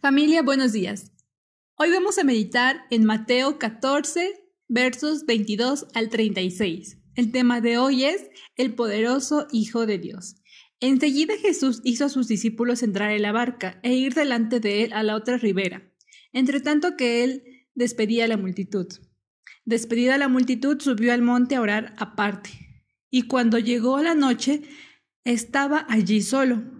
Familia, buenos días. Hoy vamos a meditar en Mateo 14, versos 22 al 36. El tema de hoy es el poderoso Hijo de Dios. Enseguida Jesús hizo a sus discípulos entrar en la barca e ir delante de él a la otra ribera, entre tanto que él despedía a la multitud. Despedida la multitud, subió al monte a orar aparte. Y cuando llegó la noche, estaba allí solo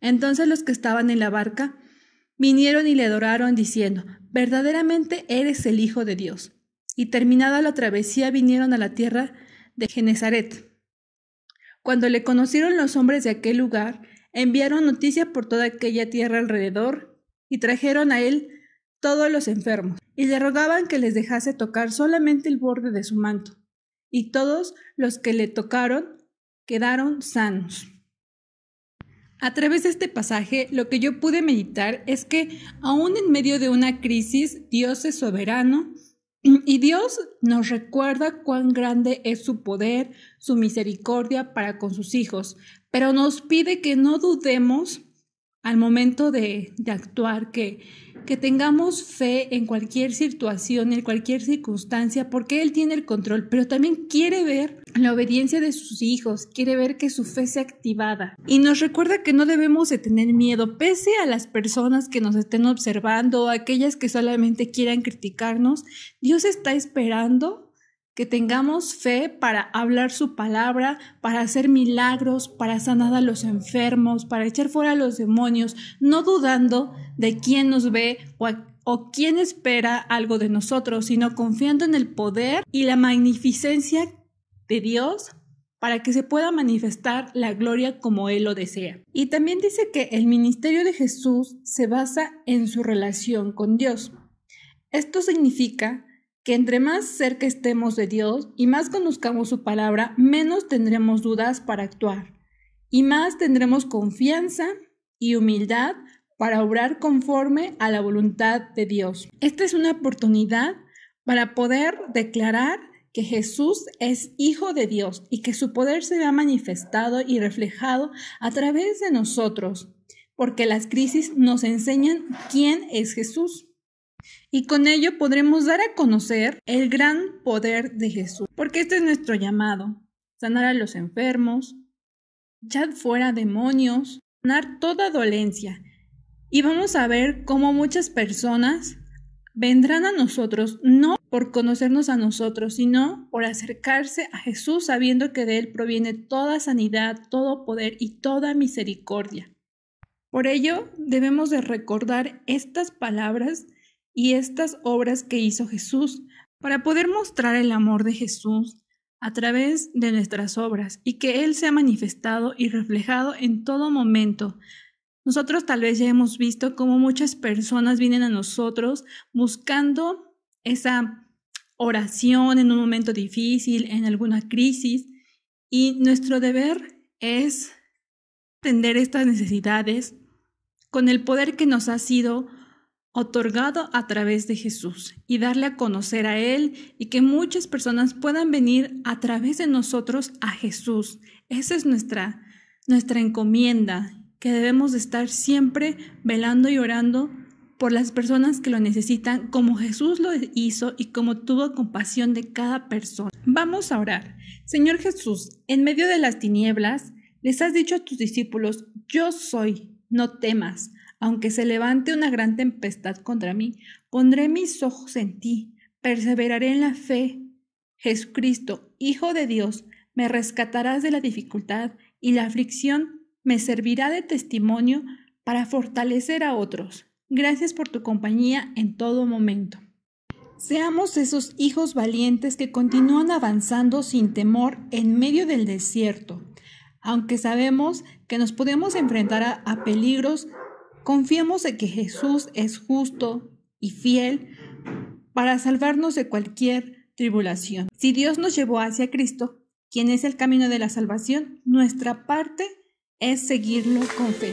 Entonces los que estaban en la barca vinieron y le adoraron diciendo, verdaderamente eres el Hijo de Dios. Y terminada la travesía vinieron a la tierra de Genezaret. Cuando le conocieron los hombres de aquel lugar, enviaron noticia por toda aquella tierra alrededor y trajeron a él todos los enfermos, y le rogaban que les dejase tocar solamente el borde de su manto. Y todos los que le tocaron quedaron sanos. A través de este pasaje, lo que yo pude meditar es que aún en medio de una crisis, Dios es soberano y Dios nos recuerda cuán grande es su poder, su misericordia para con sus hijos, pero nos pide que no dudemos al momento de, actuar, que, que tengamos fe en cualquier situación, en cualquier circunstancia, porque Él tiene el control, pero también quiere ver la obediencia de sus hijos, quiere ver que su fe sea activada. Y nos recuerda que no debemos de tener miedo, pese a las personas que nos estén observando, aquellas que solamente quieran criticarnos, Dios está esperando que tengamos fe para hablar su palabra, para hacer milagros, para sanar a los enfermos, para echar fuera a los demonios, no dudando de quién nos ve o, quién espera algo de nosotros, sino confiando en el poder y la magnificencia de Dios para que se pueda manifestar la gloria como Él lo desea. Y también dice que el ministerio de Jesús se basa en su relación con Dios. Esto significa que entre más cerca estemos de Dios y más conozcamos su palabra, menos tendremos dudas para actuar y más tendremos confianza y humildad para obrar conforme a la voluntad de Dios. Esta es una oportunidad para poder declarar que Jesús es Hijo de Dios y que su poder se vea manifestado y reflejado a través de nosotros, porque las crisis nos enseñan quién es Jesús y con ello podremos dar a conocer el gran poder de Jesús, porque este es nuestro llamado, sanar a los enfermos, echar fuera demonios, sanar toda dolencia. Y vamos a ver cómo muchas personas vendrán a nosotros no por conocernos a nosotros, sino por acercarse a Jesús sabiendo que de Él proviene toda sanidad, todo poder y toda misericordia. Por ello, debemos de recordar estas palabras y estas obras que hizo Jesús para poder mostrar el amor de Jesús a través de nuestras obras y que Él sea manifestado y reflejado en todo momento. Nosotros tal vez ya hemos visto cómo muchas personas vienen a nosotros buscando esa oración en un momento difícil, en alguna crisis, y nuestro deber es atender estas necesidades con el poder que nos ha sido otorgado a través de Jesús y darle a conocer a Él y que muchas personas puedan venir a través de nosotros a Jesús. Esa es nuestra, nuestra encomienda, que debemos de estar siempre velando y orando por las personas que lo necesitan, como Jesús lo hizo y como tuvo compasión de cada persona. Vamos a orar. Señor Jesús, en medio de las tinieblas, les has dicho a tus discípulos, yo soy, no temas. Aunque se levante una gran tempestad contra mí, pondré mis ojos en ti, perseveraré en la fe. Jesucristo, Hijo de Dios, me rescatarás de la dificultad y la aflicción me servirá de testimonio para fortalecer a otros. Gracias por tu compañía en todo momento. Seamos esos hijos valientes que continúan avanzando sin temor en medio del desierto. Aunque sabemos que nos podemos enfrentar a, peligros, confiemos en que Jesús es justo y fiel para salvarnos de cualquier tribulación. Si Dios nos llevó hacia Cristo, quien es el camino de la salvación, nuestra parte es seguirlo con fe.